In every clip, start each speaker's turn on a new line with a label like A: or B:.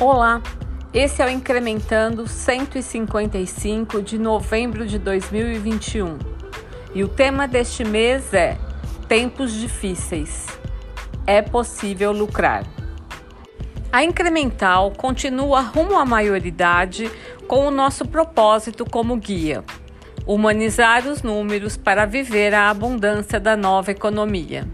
A: Olá, esse é o Incrementando 155 de novembro de 2021 e o tema deste mês é Tempos Difíceis. É possível lucrar. A Incremental continua rumo à maioridade com o nosso propósito como guia: humanizar os números para viver a abundância da nova economia.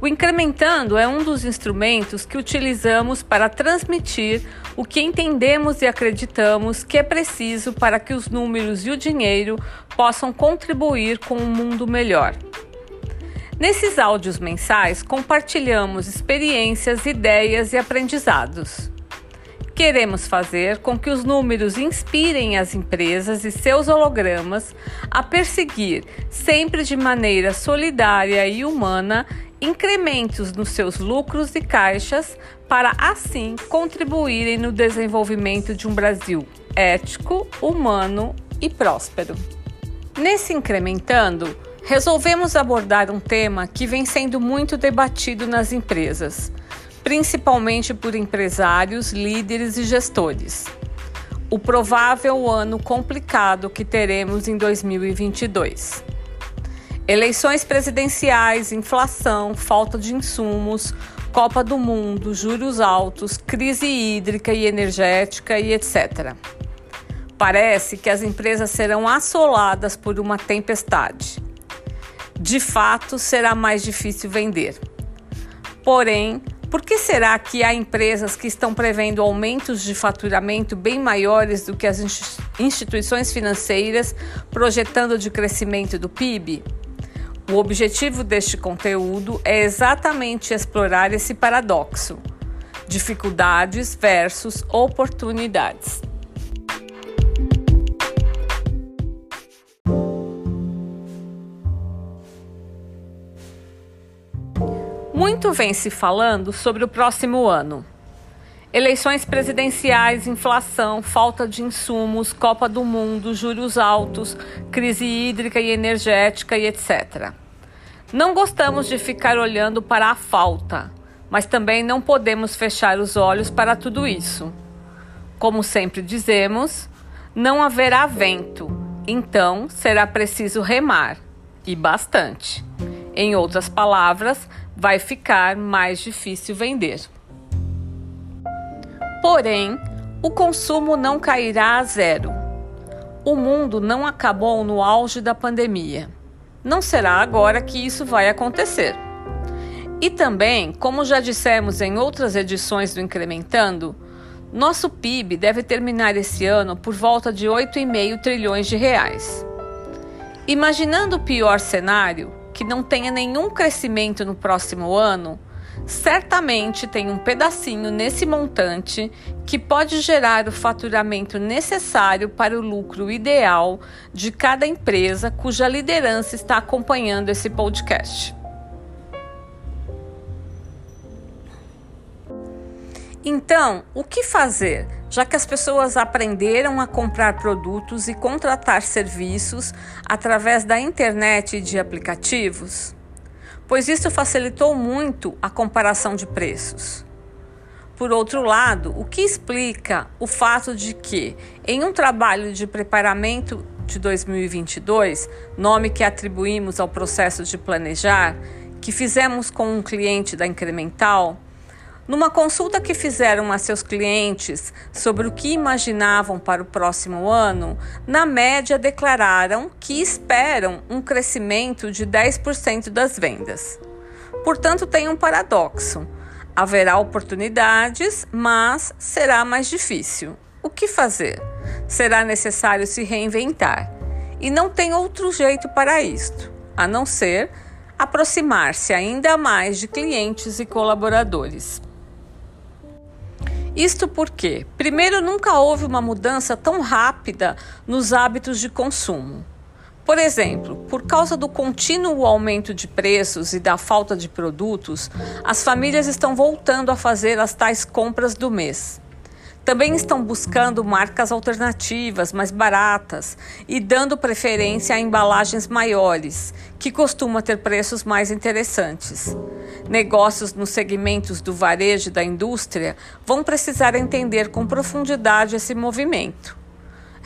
A: O incrementando é um dos instrumentos que utilizamos para transmitir o que entendemos e acreditamos que é preciso para que os números e o dinheiro possam contribuir com um mundo melhor. Nesses áudios mensais, compartilhamos experiências, ideias e aprendizados. Queremos fazer com que os números inspirem as empresas e seus hologramas a perseguir, sempre de maneira solidária e humana, incrementos nos seus lucros e caixas para assim contribuírem no desenvolvimento de um Brasil ético, humano e próspero. Nesse incrementando, resolvemos abordar um tema que vem sendo muito debatido nas empresas, principalmente por empresários, líderes e gestores. O provável ano complicado que teremos em 2022. Eleições presidenciais, inflação, falta de insumos, Copa do Mundo, juros altos, crise hídrica e energética e etc. Parece que as empresas serão assoladas por uma tempestade. De fato, será mais difícil vender. Porém, por que será que há empresas que estão prevendo aumentos de faturamento bem maiores do que as instituições financeiras projetando de crescimento do PIB? O objetivo deste conteúdo é exatamente explorar esse paradoxo: dificuldades versus oportunidades. Muito vem se falando sobre o próximo ano. Eleições presidenciais, inflação, falta de insumos, Copa do Mundo, juros altos, crise hídrica e energética e etc. Não gostamos de ficar olhando para a falta, mas também não podemos fechar os olhos para tudo isso. Como sempre dizemos, não haverá vento, então será preciso remar e bastante. Em outras palavras, vai ficar mais difícil vender. Porém, o consumo não cairá a zero. O mundo não acabou no auge da pandemia. Não será agora que isso vai acontecer. E também, como já dissemos em outras edições do Incrementando, nosso PIB deve terminar esse ano por volta de 8,5 trilhões de reais. Imaginando o pior cenário, que não tenha nenhum crescimento no próximo ano, certamente tem um pedacinho nesse montante que pode gerar o faturamento necessário para o lucro ideal de cada empresa cuja liderança está acompanhando esse podcast. Então, o que fazer, já que as pessoas aprenderam a comprar produtos e contratar serviços através da internet e de aplicativos? Pois isso facilitou muito a comparação de preços. Por outro lado, o que explica o fato de que, em um trabalho de preparamento de 2022, nome que atribuímos ao processo de planejar, que fizemos com um cliente da Incremental, numa consulta que fizeram a seus clientes sobre o que imaginavam para o próximo ano, na média declararam que esperam um crescimento de 10% das vendas. Portanto, tem um paradoxo. Haverá oportunidades, mas será mais difícil. O que fazer? Será necessário se reinventar. E não tem outro jeito para isto, a não ser aproximar-se ainda mais de clientes e colaboradores. Isto porque, primeiro, nunca houve uma mudança tão rápida nos hábitos de consumo. Por exemplo, por causa do contínuo aumento de preços e da falta de produtos, as famílias estão voltando a fazer as tais compras do mês. Também estão buscando marcas alternativas, mais baratas e dando preferência a embalagens maiores, que costuma ter preços mais interessantes. Negócios nos segmentos do varejo e da indústria vão precisar entender com profundidade esse movimento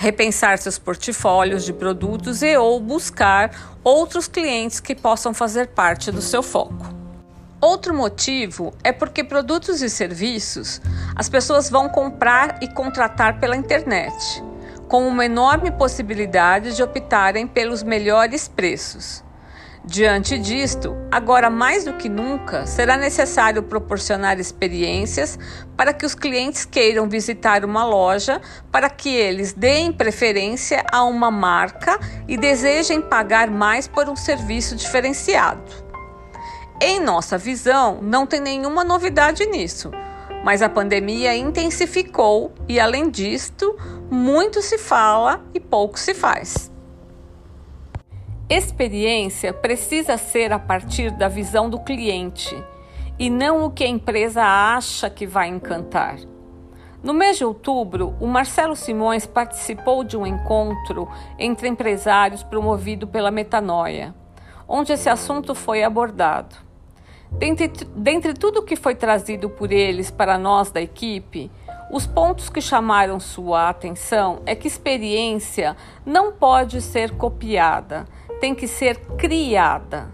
A: repensar seus portfólios de produtos e ou buscar outros clientes que possam fazer parte do seu foco. Outro motivo é porque produtos e serviços as pessoas vão comprar e contratar pela internet, com uma enorme possibilidade de optarem pelos melhores preços. Diante disto, agora mais do que nunca, será necessário proporcionar experiências para que os clientes queiram visitar uma loja, para que eles deem preferência a uma marca e desejem pagar mais por um serviço diferenciado. Em nossa visão, não tem nenhuma novidade nisso, mas a pandemia intensificou e, além disto, muito se fala e pouco se faz. Experiência precisa ser a partir da visão do cliente e não o que a empresa acha que vai encantar. No mês de outubro, o Marcelo Simões participou de um encontro entre empresários promovido pela Metanoia, onde esse assunto foi abordado. Dentre, dentre tudo que foi trazido por eles para nós da equipe, os pontos que chamaram sua atenção é que experiência não pode ser copiada, tem que ser criada.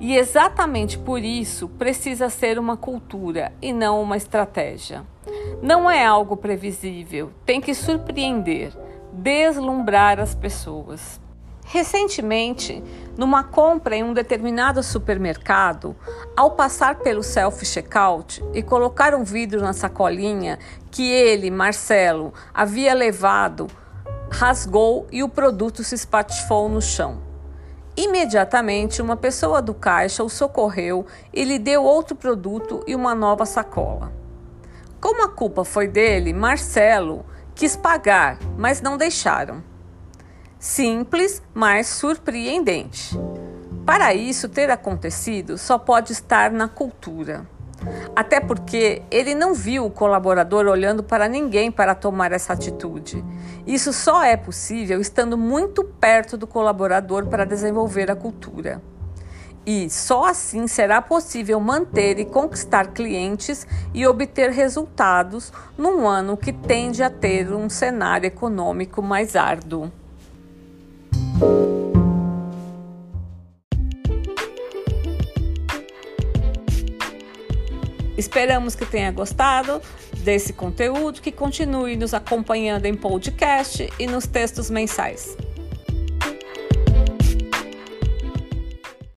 A: E exatamente por isso precisa ser uma cultura e não uma estratégia. Não é algo previsível, tem que surpreender, deslumbrar as pessoas. Recentemente, numa compra em um determinado supermercado, ao passar pelo self-checkout e colocar um vidro na sacolinha que ele, Marcelo, havia levado, rasgou e o produto se espatifou no chão. Imediatamente, uma pessoa do caixa o socorreu e lhe deu outro produto e uma nova sacola. Como a culpa foi dele, Marcelo quis pagar, mas não deixaram simples, mas surpreendente. Para isso ter acontecido, só pode estar na cultura. Até porque ele não viu o colaborador olhando para ninguém para tomar essa atitude. Isso só é possível estando muito perto do colaborador para desenvolver a cultura. E só assim será possível manter e conquistar clientes e obter resultados num ano que tende a ter um cenário econômico mais árduo. Esperamos que tenha gostado desse conteúdo, que continue nos acompanhando em podcast e nos textos mensais.